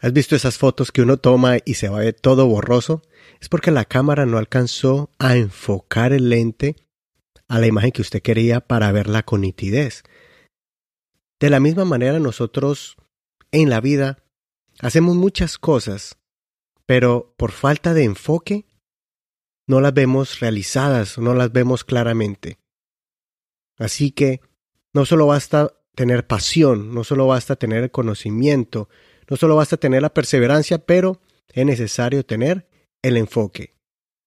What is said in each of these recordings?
¿Has visto esas fotos que uno toma y se va todo borroso? Es porque la cámara no alcanzó a enfocar el lente a la imagen que usted quería para verla con nitidez. De la misma manera nosotros en la vida hacemos muchas cosas, pero por falta de enfoque no las vemos realizadas, no las vemos claramente. Así que no solo basta tener pasión, no solo basta tener conocimiento, no solo basta tener la perseverancia, pero es necesario tener el enfoque.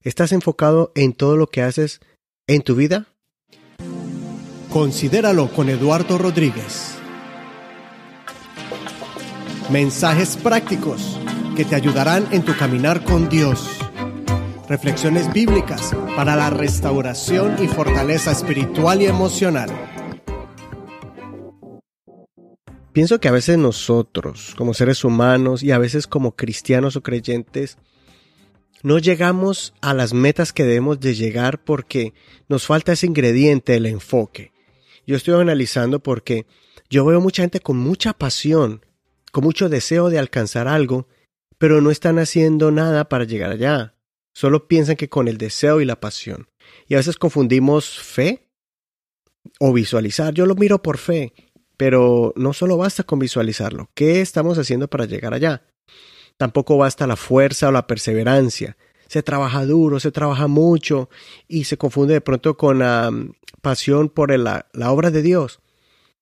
¿Estás enfocado en todo lo que haces en tu vida? Considéralo con Eduardo Rodríguez. Mensajes prácticos que te ayudarán en tu caminar con Dios. Reflexiones bíblicas para la restauración y fortaleza espiritual y emocional. Pienso que a veces nosotros, como seres humanos y a veces como cristianos o creyentes, no llegamos a las metas que debemos de llegar porque nos falta ese ingrediente, el enfoque. Yo estoy analizando porque yo veo mucha gente con mucha pasión, con mucho deseo de alcanzar algo, pero no están haciendo nada para llegar allá. Solo piensan que con el deseo y la pasión. Y a veces confundimos fe o visualizar. Yo lo miro por fe, pero no solo basta con visualizarlo. ¿Qué estamos haciendo para llegar allá? Tampoco basta la fuerza o la perseverancia. Se trabaja duro, se trabaja mucho y se confunde de pronto con la mm, pasión por la, la obra de Dios.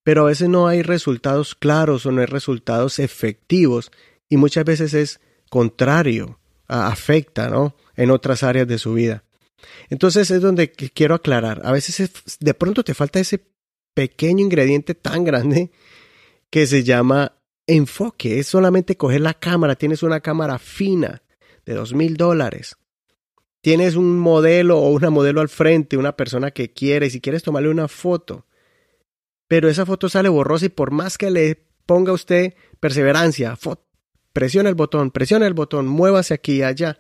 Pero a veces no hay resultados claros o no hay resultados efectivos y muchas veces es contrario, afecta, ¿no? En otras áreas de su vida. Entonces es donde quiero aclarar. A veces de pronto te falta ese pequeño ingrediente tan grande que se llama enfoque, es solamente coger la cámara, tienes una cámara fina de dos mil dólares, tienes un modelo o una modelo al frente, una persona que quieres y quieres tomarle una foto, pero esa foto sale borrosa y por más que le ponga usted perseverancia, presiona el botón, presiona el botón, muévase aquí y allá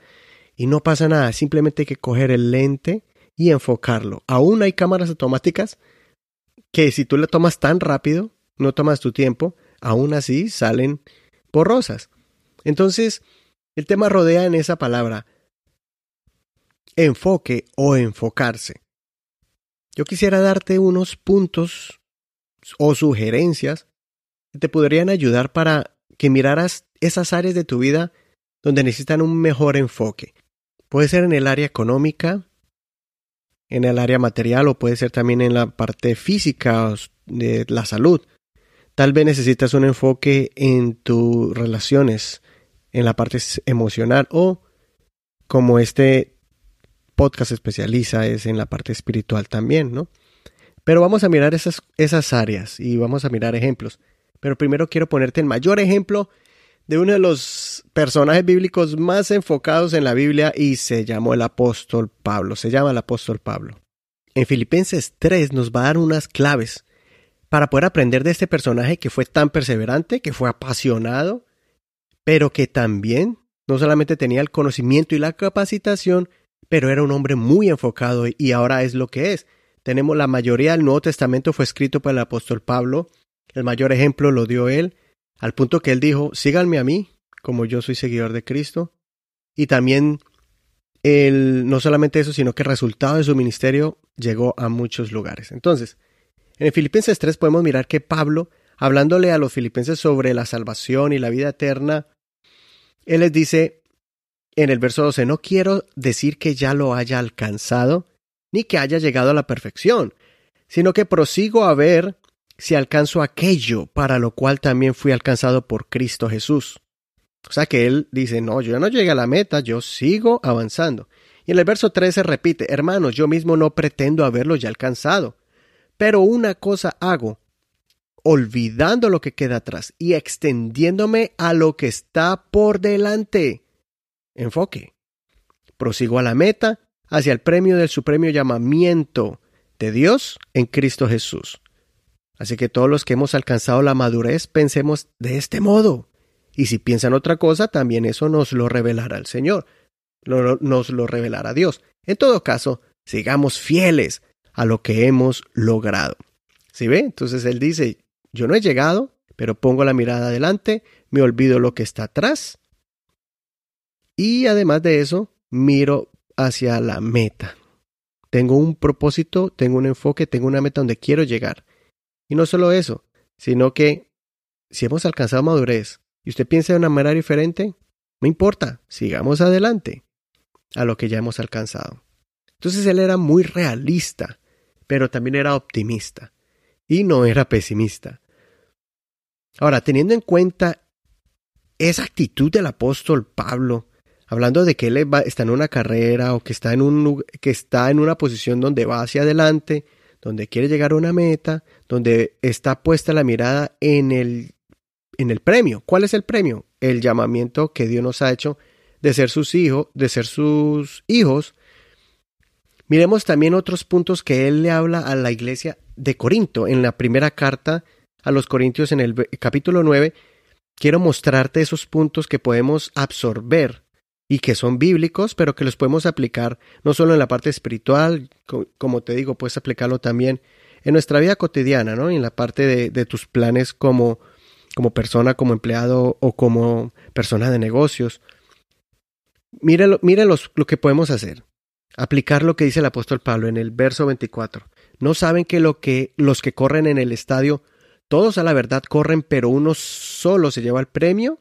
y no pasa nada, simplemente hay que coger el lente y enfocarlo. Aún hay cámaras automáticas que si tú le tomas tan rápido, no tomas tu tiempo, aún así salen borrosas. Entonces, el tema rodea en esa palabra enfoque o enfocarse. Yo quisiera darte unos puntos o sugerencias que te podrían ayudar para que miraras esas áreas de tu vida donde necesitan un mejor enfoque. Puede ser en el área económica, en el área material o puede ser también en la parte física de la salud. Tal vez necesitas un enfoque en tus relaciones, en la parte emocional o como este podcast especializa es en la parte espiritual también, ¿no? Pero vamos a mirar esas, esas áreas y vamos a mirar ejemplos. Pero primero quiero ponerte el mayor ejemplo de uno de los personajes bíblicos más enfocados en la Biblia y se llamó el apóstol Pablo, se llama el apóstol Pablo. En Filipenses 3 nos va a dar unas claves para poder aprender de este personaje que fue tan perseverante, que fue apasionado, pero que también no solamente tenía el conocimiento y la capacitación, pero era un hombre muy enfocado y ahora es lo que es. Tenemos la mayoría del Nuevo Testamento fue escrito por el apóstol Pablo, el mayor ejemplo lo dio él, al punto que él dijo, síganme a mí, como yo soy seguidor de Cristo, y también él, no solamente eso, sino que el resultado de su ministerio llegó a muchos lugares. Entonces, en Filipenses 3 podemos mirar que Pablo, hablándole a los filipenses sobre la salvación y la vida eterna, él les dice en el verso 12, no quiero decir que ya lo haya alcanzado, ni que haya llegado a la perfección, sino que prosigo a ver si alcanzo aquello para lo cual también fui alcanzado por Cristo Jesús. O sea que él dice, no, yo no llegué a la meta, yo sigo avanzando. Y en el verso 13 repite, hermanos, yo mismo no pretendo haberlo ya alcanzado, pero una cosa hago, olvidando lo que queda atrás y extendiéndome a lo que está por delante. Enfoque. Prosigo a la meta, hacia el premio del supremo llamamiento de Dios en Cristo Jesús. Así que todos los que hemos alcanzado la madurez pensemos de este modo. Y si piensan otra cosa, también eso nos lo revelará el Señor, nos lo revelará Dios. En todo caso, sigamos fieles a lo que hemos logrado. ¿Sí ve? Entonces él dice, yo no he llegado, pero pongo la mirada adelante, me olvido lo que está atrás y además de eso, miro hacia la meta. Tengo un propósito, tengo un enfoque, tengo una meta donde quiero llegar. Y no solo eso, sino que si hemos alcanzado madurez y usted piensa de una manera diferente, no importa, sigamos adelante a lo que ya hemos alcanzado. Entonces él era muy realista, pero también era optimista y no era pesimista. Ahora, teniendo en cuenta esa actitud del apóstol Pablo, hablando de que él está en una carrera o que está en, un, que está en una posición donde va hacia adelante, donde quiere llegar a una meta, donde está puesta la mirada en el, en el premio. ¿Cuál es el premio? El llamamiento que Dios nos ha hecho de ser sus hijos, de ser sus hijos. Miremos también otros puntos que él le habla a la iglesia de Corinto en la primera carta a los Corintios en el capítulo 9. Quiero mostrarte esos puntos que podemos absorber y que son bíblicos, pero que los podemos aplicar no solo en la parte espiritual, como te digo, puedes aplicarlo también en nuestra vida cotidiana, ¿no? en la parte de, tus planes como, como persona, como empleado o como persona de negocios. Mire, lo que podemos hacer. Aplicar lo que dice el apóstol Pablo en el verso 24. ¿No saben que, lo que los que corren en el estadio, todos a la verdad corren, pero uno solo se lleva el premio?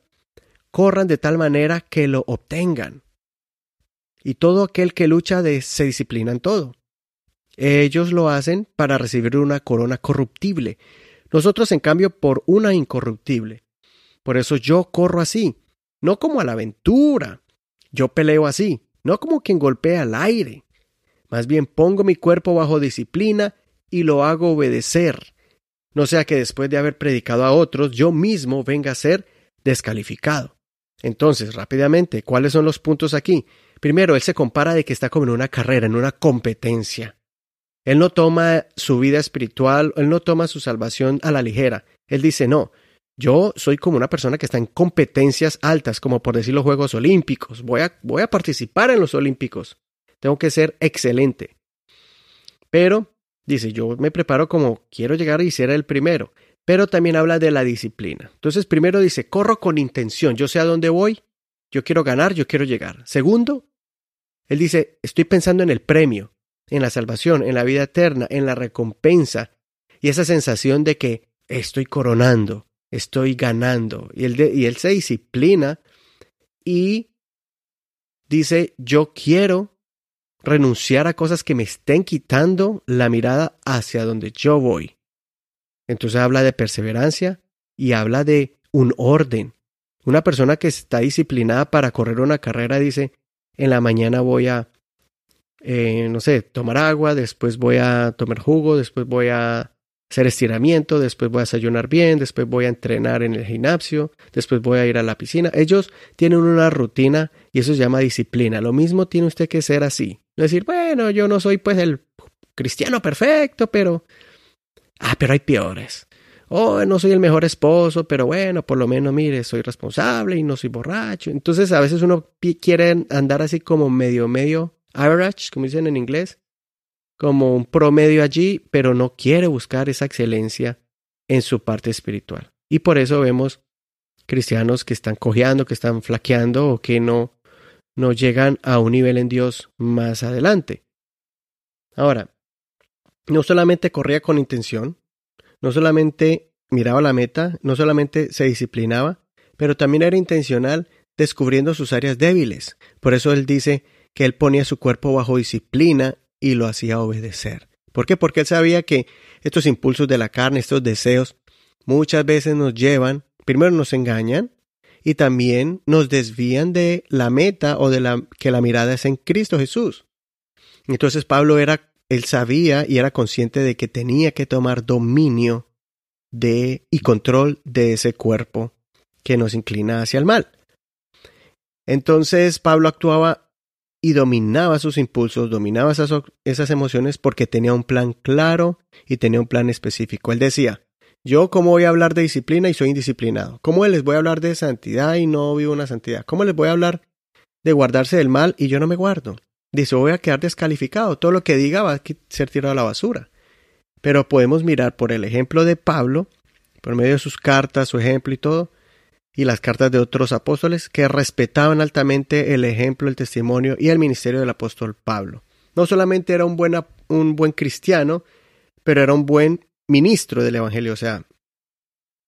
Corran de tal manera que lo obtengan. Y todo aquel que lucha de, se disciplina en todo. Ellos lo hacen para recibir una corona corruptible, nosotros en cambio por una incorruptible. Por eso yo corro así, no como a la aventura. Yo peleo así, no como quien golpea al aire. Más bien pongo mi cuerpo bajo disciplina y lo hago obedecer. No sea que después de haber predicado a otros, yo mismo venga a ser descalificado. Entonces, rápidamente, ¿cuáles son los puntos aquí? Primero, él se compara de que está como en una carrera, en una competencia. Él no toma su vida espiritual, él no toma su salvación a la ligera. Él dice, no, yo soy como una persona que está en competencias altas, como por decir los Juegos Olímpicos. Voy a, participar en los Olímpicos. Tengo que ser excelente. Pero, dice, yo me preparo como quiero llegar y ser el primero pero también habla de la disciplina. Entonces, primero dice, corro con intención, yo sé a dónde voy, yo quiero ganar, yo quiero llegar. Segundo, él dice, estoy pensando en el premio, en la salvación, en la vida eterna, en la recompensa y esa sensación de que estoy coronando, estoy ganando. Y él, él se disciplina y dice, yo quiero renunciar a cosas que me estén quitando la mirada hacia donde yo voy. Entonces habla de perseverancia y habla de un orden. Una persona que está disciplinada para correr una carrera dice, en la mañana voy a, eh, no sé, tomar agua, después voy a tomar jugo, después voy a hacer estiramiento, después voy a desayunar bien, después voy a entrenar en el gimnasio, después voy a ir a la piscina. Ellos tienen una rutina y eso se llama disciplina. Lo mismo tiene usted que ser así. No decir, bueno, yo no soy pues el cristiano perfecto, pero Ah, pero hay peores. Oh, no soy el mejor esposo, pero bueno, por lo menos, mire, soy responsable y no soy borracho. Entonces, a veces uno quiere andar así como medio, medio average, como dicen en inglés, como un promedio allí, pero no quiere buscar esa excelencia en su parte espiritual. Y por eso vemos cristianos que están cojeando, que están flaqueando o que no, no llegan a un nivel en Dios más adelante. Ahora, no solamente corría con intención, no solamente miraba la meta, no solamente se disciplinaba, pero también era intencional descubriendo sus áreas débiles. Por eso él dice que él ponía su cuerpo bajo disciplina y lo hacía obedecer. ¿Por qué? Porque él sabía que estos impulsos de la carne, estos deseos, muchas veces nos llevan, primero nos engañan y también nos desvían de la meta o de la que la mirada es en Cristo Jesús. Entonces Pablo era él sabía y era consciente de que tenía que tomar dominio de y control de ese cuerpo que nos inclina hacia el mal. Entonces Pablo actuaba y dominaba sus impulsos, dominaba esas, esas, emociones porque tenía un plan claro y tenía un plan específico. Él decía, yo cómo voy a hablar de disciplina y soy indisciplinado. ¿Cómo les voy a hablar de santidad y no vivo una santidad? ¿Cómo les voy a hablar de guardarse del mal y yo no me guardo? Dice, voy a quedar descalificado, todo lo que diga va a ser tirado a la basura. Pero podemos mirar por el ejemplo de Pablo, por medio de sus cartas, su ejemplo y todo, y las cartas de otros apóstoles que respetaban altamente el ejemplo, el testimonio y el ministerio del apóstol Pablo. No solamente era un buen, un buen cristiano, pero era un buen ministro del Evangelio, o sea,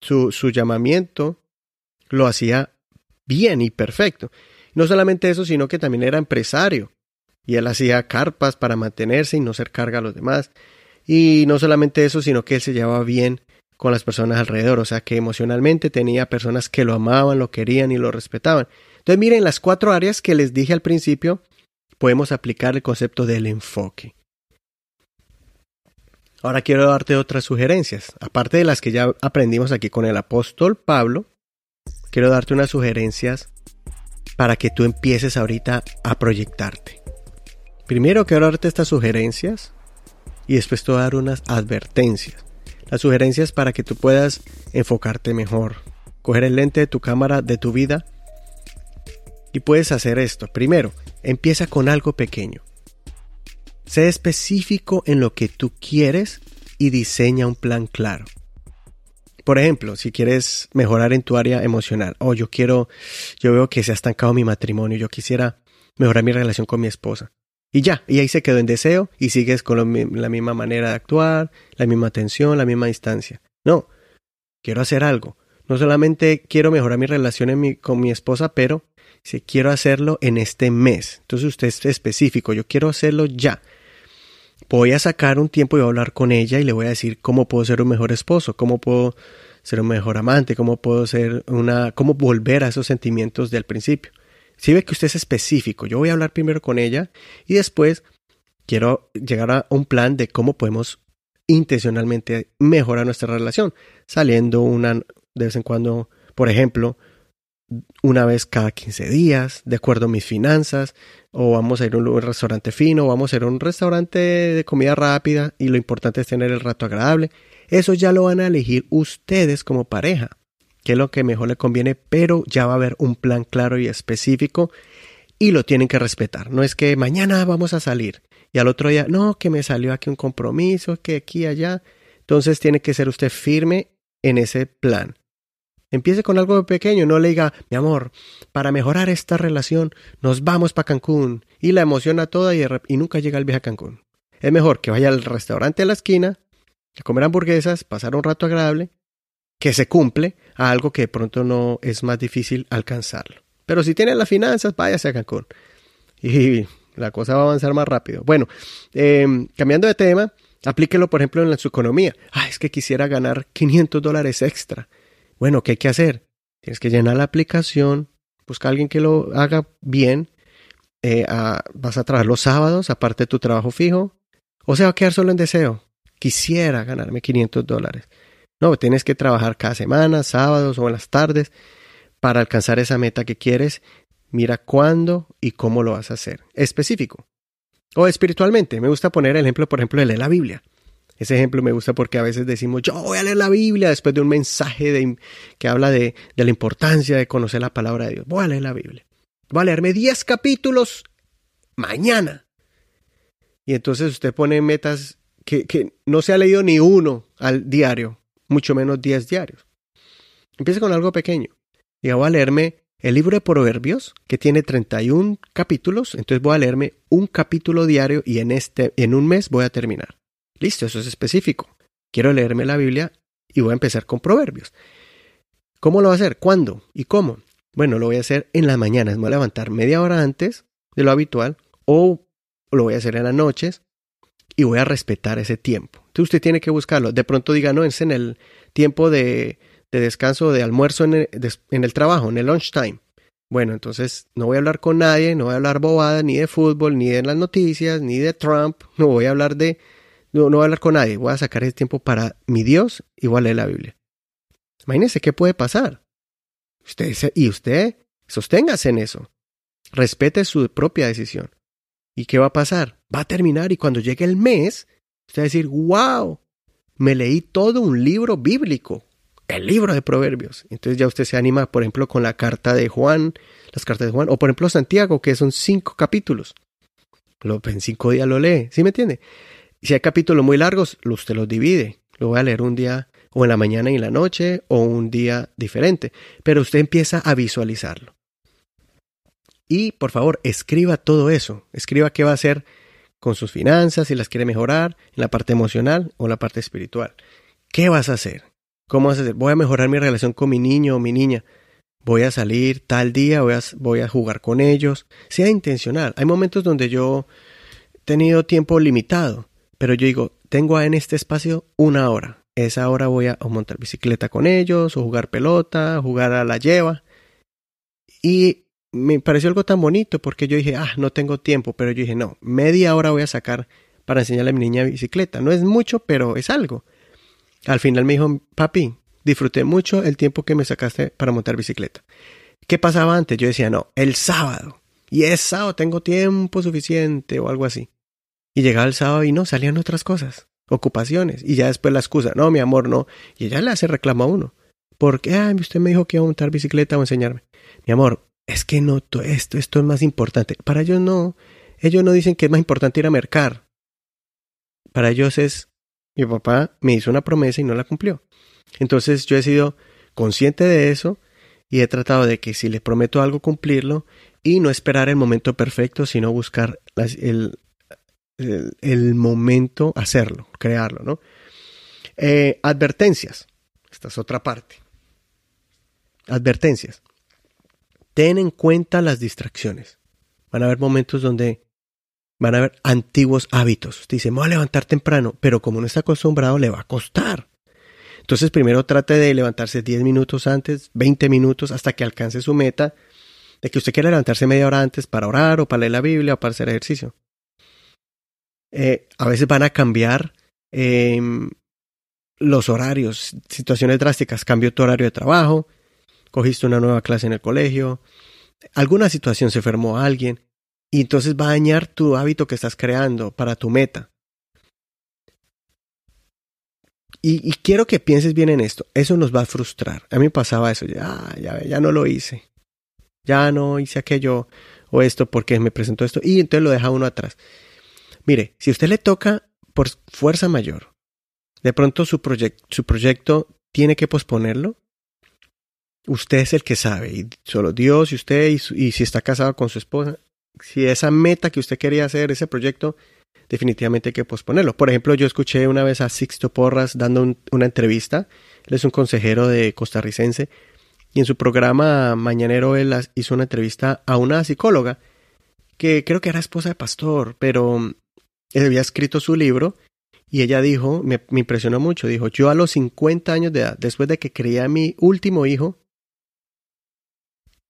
su, su llamamiento lo hacía bien y perfecto. No solamente eso, sino que también era empresario. Y él hacía carpas para mantenerse y no ser carga a los demás. Y no solamente eso, sino que él se llevaba bien con las personas alrededor, o sea que emocionalmente tenía personas que lo amaban, lo querían y lo respetaban. Entonces miren las cuatro áreas que les dije al principio, podemos aplicar el concepto del enfoque. Ahora quiero darte otras sugerencias, aparte de las que ya aprendimos aquí con el apóstol Pablo, quiero darte unas sugerencias para que tú empieces ahorita a proyectarte. Primero quiero darte estas sugerencias y después te voy a dar unas advertencias. Las sugerencias para que tú puedas enfocarte mejor. Coger el lente de tu cámara de tu vida y puedes hacer esto. Primero, empieza con algo pequeño. Sé específico en lo que tú quieres y diseña un plan claro. Por ejemplo, si quieres mejorar en tu área emocional, o yo quiero, yo veo que se ha estancado mi matrimonio, yo quisiera mejorar mi relación con mi esposa. Y ya, y ahí se quedó en deseo y sigues con la misma manera de actuar, la misma atención, la misma distancia. No, quiero hacer algo. No solamente quiero mejorar mi relación con mi esposa, pero si quiero hacerlo en este mes. Entonces usted es específico, yo quiero hacerlo ya. Voy a sacar un tiempo y voy a hablar con ella y le voy a decir cómo puedo ser un mejor esposo, cómo puedo ser un mejor amante, cómo puedo ser una, cómo volver a esos sentimientos del principio. Si ve que usted es específico, yo voy a hablar primero con ella y después quiero llegar a un plan de cómo podemos intencionalmente mejorar nuestra relación, saliendo una de vez en cuando, por ejemplo, una vez cada 15 días, de acuerdo a mis finanzas, o vamos a ir a un restaurante fino, o vamos a ir a un restaurante de comida rápida, y lo importante es tener el rato agradable. Eso ya lo van a elegir ustedes como pareja qué es lo que mejor le conviene, pero ya va a haber un plan claro y específico y lo tienen que respetar. No es que mañana vamos a salir y al otro día, no, que me salió aquí un compromiso, que aquí, allá. Entonces tiene que ser usted firme en ese plan. Empiece con algo pequeño, no le diga, mi amor, para mejorar esta relación nos vamos para Cancún y la emociona toda y, y nunca llega el viaje a Cancún. Es mejor que vaya al restaurante a la esquina, a comer hamburguesas, pasar un rato agradable que se cumple a algo que de pronto no es más difícil alcanzarlo. Pero si tiene las finanzas, váyase a Cancún. Y la cosa va a avanzar más rápido. Bueno, em, cambiando de tema, aplíquelo, por ejemplo, en su economía. Ah, es que quisiera ganar 500 dólares extra. Bueno, ¿qué hay que hacer? Tienes que llenar la aplicación, busca a alguien que lo haga bien. Eh, vas a trabajar los sábados, aparte de tu trabajo fijo. O se va a quedar solo en deseo. Quisiera ganarme 500 dólares. No, tienes que trabajar cada semana, sábados o en las tardes para alcanzar esa meta que quieres. Mira cuándo y cómo lo vas a hacer. Específico. O espiritualmente. Me gusta poner el ejemplo, por ejemplo, de leer la Biblia. Ese ejemplo me gusta porque a veces decimos, yo voy a leer la Biblia después de un mensaje de, que habla de, la importancia de conocer la palabra de Dios. Voy a leer la Biblia. Voy a leerme 10 capítulos mañana. Y entonces usted pone metas que, que no se ha leído ni uno al diario mucho menos 10 diarios. Empieza con algo pequeño. Y voy a leerme el libro de Proverbios, que tiene 31 capítulos, entonces voy a leerme un capítulo diario y en, este, en un mes voy a terminar. Listo, eso es específico. Quiero leerme la Biblia y voy a empezar con Proverbios. ¿Cómo lo voy a hacer? ¿Cuándo? ¿Y cómo? Bueno, lo voy a hacer en las mañanas. Me voy a levantar media hora antes de lo habitual o lo voy a hacer en las noches y voy a respetar ese tiempo. Entonces usted tiene que buscarlo. De pronto diga, no, es en el tiempo de, de descanso, de almuerzo en el, en el trabajo, en el. Bueno, entonces no voy a hablar con nadie, no voy a hablar bobada ni de fútbol, ni de las noticias, ni de Trump, no voy a hablar de, no, no voy a hablar con nadie, voy a sacar ese tiempo para mi Dios y voy a leer la Biblia. Imagínese qué puede pasar. Usted, y usted sosténgase en eso. Respete su propia decisión. ¿Y qué va a pasar? Va a terminar y cuando llegue el mes, usted va a decir, wow, me leí todo un libro bíblico, el libro de Proverbios. Entonces ya usted se anima, por ejemplo, con la carta de Juan, las cartas de Juan, o por ejemplo Santiago, que son cinco capítulos. Lo, en cinco días lo lee, ¿sí me entiende? Si hay capítulos muy largos, usted los divide. Lo voy a leer un día o en la mañana y en la noche, o un día diferente, pero usted empieza a visualizarlo. Y por favor, escriba todo eso, escriba qué va a hacer con sus finanzas, si las quiere mejorar, en la parte emocional o en la parte espiritual. ¿Qué vas a hacer? ¿Cómo vas a hacer? Voy a mejorar mi relación con mi niño o mi niña. Voy a salir tal día, voy a, voy a jugar con ellos. Sea intencional. Hay momentos donde yo he tenido tiempo limitado, pero yo digo, tengo en este espacio una hora. Esa hora voy a montar bicicleta con ellos, o jugar pelota, jugar a la lleva. Y me pareció algo tan bonito porque yo dije, ah, no tengo tiempo, pero yo dije, no, media hora voy a sacar para enseñarle a mi niña bicicleta. No es mucho, pero es algo. Al final me dijo, papi, disfruté mucho el tiempo que me sacaste para montar bicicleta. ¿Qué pasaba antes? Yo decía, no, el sábado. Y es sábado, tengo tiempo suficiente o algo así. Y llegaba el sábado y no, salían otras cosas, ocupaciones. Y ya después la excusa, no, mi amor, no. Y ella le hace reclamo a uno. ¿Por qué? Ay, usted me dijo que iba a montar bicicleta o enseñarme. Mi amor, es que no, esto, esto es más importante. Para ellos no. Ellos no dicen que es más importante ir a mercar. Para ellos es, mi papá me hizo una promesa y no la cumplió. Entonces yo he sido consciente de eso y he tratado de que si les prometo algo cumplirlo y no esperar el momento perfecto, sino buscar el, momento, hacerlo, crearlo, ¿no? Eh, advertencias. Esta es otra parte. Advertencias ten en cuenta las distracciones. Van a haber momentos donde van a haber antiguos hábitos. Usted dice, me voy a levantar temprano, pero como no está acostumbrado, le va a costar. Entonces, primero trate de levantarse 10 minutos antes, 20 minutos, hasta que alcance su meta de que usted quiera levantarse media hora antes para orar o para leer la Biblia o para hacer ejercicio. Eh, a veces van a cambiar em, los horarios, situaciones drásticas. Cambio tu horario de trabajo, cogiste una nueva clase en el colegio, alguna situación se enfermó a alguien, y entonces va a dañar tu hábito que estás creando para tu meta. Y, quiero que pienses bien en esto. Eso nos va a frustrar. A mí pasaba eso. Ya, ya, ya no lo hice. Ya no hice aquello o esto porque me presentó esto. Y entonces lo deja uno atrás. Mire, si usted le toca por fuerza mayor, de pronto su, su proyecto tiene que posponerlo, Usted es el que sabe, y solo Dios y usted, y, si está casado con su esposa, si esa meta que usted quería hacer, ese proyecto, definitivamente hay que posponerlo. Por ejemplo, yo escuché una vez a Sixto Porras dando una entrevista, él es un consejero de costarricense, y en su programa mañanero él hizo una entrevista a una psicóloga que creo que era esposa de pastor, pero él había escrito su libro y ella dijo, me, me, impresionó mucho, dijo, yo a los 50 años de edad, después de que crié a mi último hijo,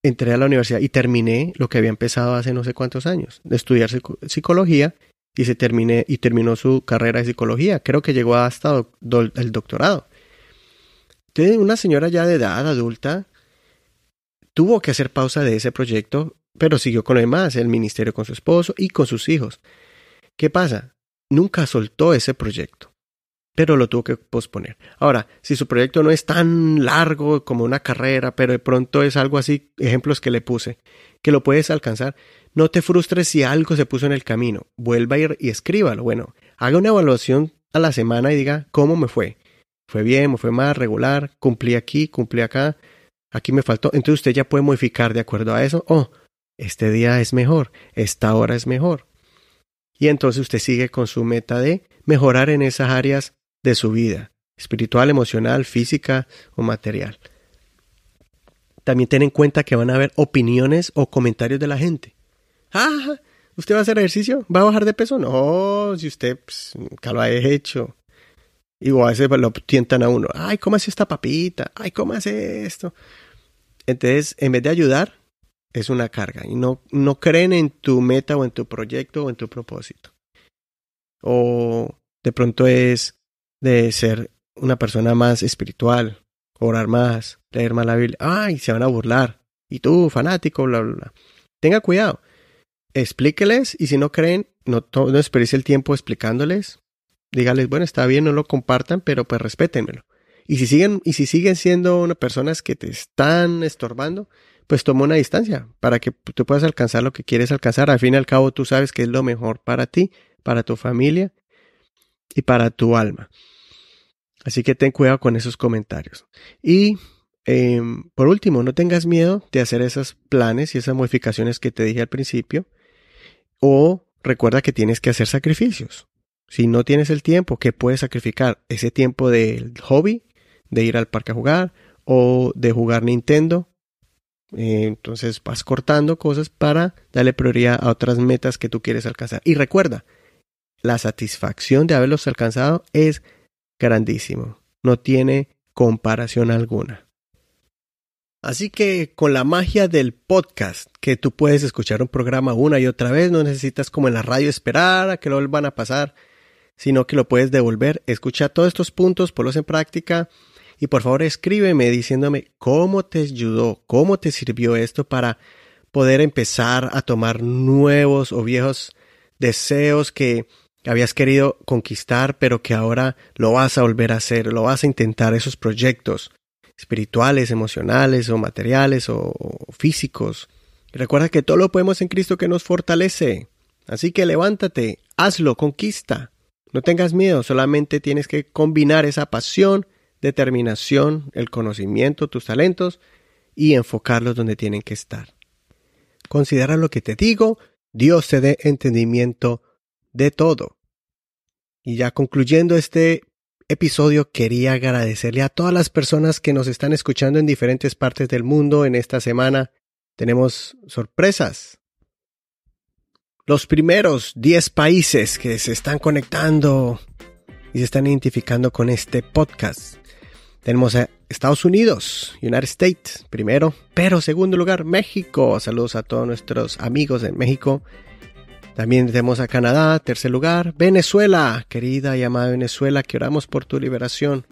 entré a la universidad y terminé lo que había empezado hace no sé cuántos años, de estudiar psicología y se terminé y terminó su carrera de psicología. Creo que llegó hasta el doctorado. Entonces, una señora ya de edad adulta tuvo que hacer pausa de ese proyecto, pero siguió con lo demás, el ministerio con su esposo y con sus hijos. ¿Qué pasa? Nunca soltó ese proyecto pero lo tuvo que posponer. Ahora, si su proyecto no es tan largo como una carrera, pero de pronto es algo así, ejemplos que le puse, que lo puedes alcanzar, no te frustres si algo se puso en el camino. Vuelva a ir y escríbalo. Bueno, haga una evaluación a la semana y diga cómo me fue. ¿Fue bien? ¿Me fue mal? ¿Regular? ¿Cumplí aquí? ¿Cumplí acá? Aquí me faltó. Entonces usted ya puede modificar de acuerdo a eso. Oh, este día es mejor. Esta hora es mejor. Y entonces usted sigue con su meta de mejorar en esas áreas de su vida, espiritual, emocional, física o material. También ten en cuenta que van a haber opiniones o comentarios de la gente. Ah, ¿usted va a hacer ejercicio? ¿Va a bajar de peso? No, si usted pues, nunca lo ha hecho. Y a veces lo tientan a uno. Ay, ¿cómo hace esta papita? Ay, ¿cómo hace esto? Entonces, en vez de ayudar, es una carga. Y no, no creen en tu meta o en tu proyecto o en tu propósito. O de pronto es, de ser una persona más espiritual, orar más, leer más la Biblia. Ay, se van a burlar. Y tú, fanático, bla, bla, bla. Tenga cuidado. Explíqueles y si no creen, no, no el tiempo explicándoles. Dígales, bueno, está bien, no lo compartan, pero pues respétenmelo. Y si siguen, y si siguen siendo una personas que te están estorbando, pues toma una distancia para que tú puedas alcanzar lo que quieres alcanzar. Al fin y al cabo, tú sabes que es lo mejor para ti, para tu familia y para tu alma. Así que ten cuidado con esos comentarios. Y em, por último, no tengas miedo de hacer esos planes y esas modificaciones que te dije al principio. O recuerda que tienes que hacer sacrificios. Si no tienes el tiempo, ¿qué puedes sacrificar? Ese tiempo del hobby, de ir al parque a jugar o de jugar Nintendo. Eh, entonces vas cortando cosas para darle prioridad a otras metas que tú quieres alcanzar. Y recuerda, la satisfacción de haberlos alcanzado es grandísimo. No tiene comparación alguna. Así que con la magia del podcast, que tú puedes escuchar un programa una y otra vez, no necesitas como en la radio esperar a que lo vuelvan a pasar, sino que lo puedes devolver. Escucha todos estos puntos, ponlos en práctica y por favor escríbeme diciéndome cómo te ayudó, cómo te sirvió esto para poder empezar a tomar nuevos o viejos deseos que habías querido conquistar, pero que ahora lo vas a volver a hacer, lo vas a intentar, esos proyectos espirituales, emocionales o materiales o, físicos. recuerda que todo lo podemos en Cristo que nos fortalece. Así que levántate, hazlo, conquista. No tengas miedo, solamente tienes que combinar esa pasión, determinación, el conocimiento, tus talentos y enfocarlos donde tienen que estar. Considera lo que te digo, Dios te dé entendimiento de todo. Y ya concluyendo este episodio, quería agradecerle a todas las personas que nos están escuchando en diferentes partes del mundo en esta semana. Tenemos sorpresas. Los primeros 10 países que se están conectando y se están identificando con este podcast. Tenemos a Estados Unidos, United States, primero, pero segundo lugar, México. Saludos a todos nuestros amigos en México. También tenemos a Canadá, tercer lugar, Venezuela, querida y amada Venezuela, que oramos por tu liberación.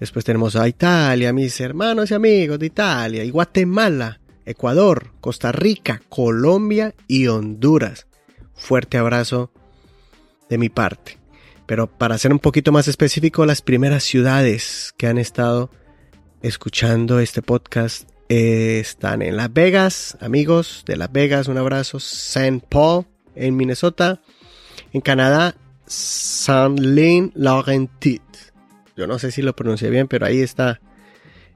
Después tenemos a Italia, mis hermanos y amigos de Italia, y Guatemala, Ecuador, Costa Rica, Colombia y Honduras. Fuerte abrazo de mi parte. Pero para ser un poquito más específico, las primeras ciudades que han estado escuchando este podcast están en Las Vegas, amigos de Las Vegas, un abrazo, St. Paul, en Minnesota, en Canadá, Saint Lin Laurentit. Yo no sé si lo pronuncié bien, pero ahí está.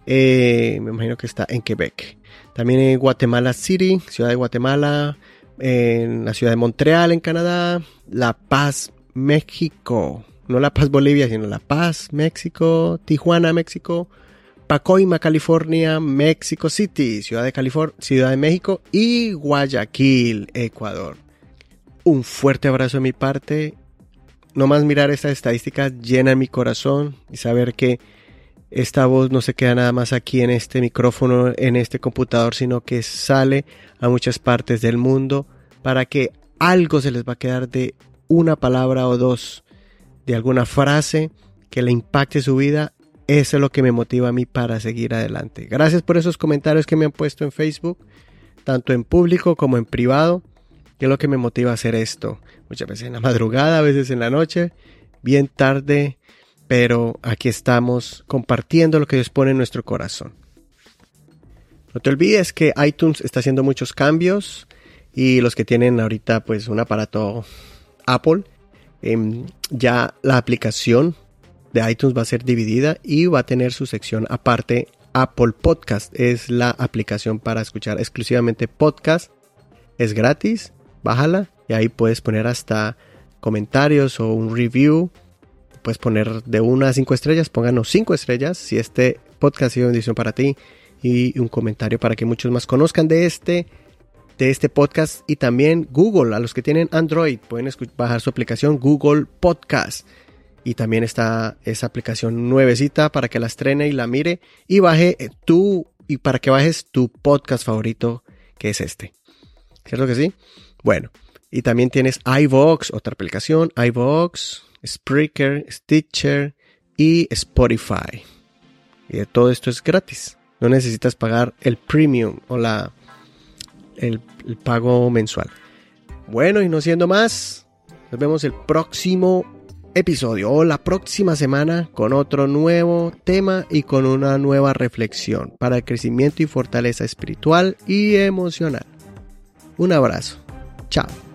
Eh, me imagino que está en Quebec. También en Guatemala City, ciudad de Guatemala, en la ciudad de Montreal, en Canadá, La Paz, México. No La Paz, Bolivia, sino La Paz, México, Tijuana, México, Pacoima, California, México City, Ciudad de California, Ciudad de México y Guayaquil, Ecuador un fuerte abrazo de mi parte. No más mirar estas estadísticas llena mi corazón y saber que esta voz no se queda nada más aquí en este micrófono, en este computador, sino que sale a muchas partes del mundo para que algo se les va a quedar de una palabra o dos, de alguna frase que le impacte su vida. Eso es lo que me motiva a mí para seguir adelante. Gracias por esos comentarios que me han puesto en Facebook, tanto en público como en privado. ¿Qué es lo que me motiva a hacer esto? Muchas veces en la madrugada, a veces en la noche, bien tarde, pero aquí estamos compartiendo lo que Dios pone en nuestro corazón. No te olvides que iTunes está haciendo muchos cambios y los que tienen ahorita pues un aparato Apple, em, ya la aplicación de iTunes va a ser dividida y va a tener su sección aparte. Apple Podcast es la aplicación para escuchar exclusivamente podcast. Es gratis bájala y ahí puedes poner hasta comentarios o un review. Puedes poner de una a cinco estrellas, pónganos cinco estrellas si este podcast ha sido bendición para ti y un comentario para que muchos más conozcan de este de este podcast y también Google a los que tienen Android pueden bajar su aplicación Google Podcast y también está esa aplicación nuevecita para que la estrene y la mire y baje eh, tú y para que bajes tu podcast favorito que es este. ¿Cierto que sí? Bueno, y también tienes iVox, otra aplicación, iVox, Spreaker, Stitcher y Spotify. Y todo esto es gratis. No necesitas pagar el premium o la, el, el pago mensual. Bueno, y no siendo más, nos vemos el próximo episodio o la próxima semana con otro nuevo tema y con una nueva reflexión para el crecimiento y fortaleza espiritual y emocional. Un abrazo. Ciao.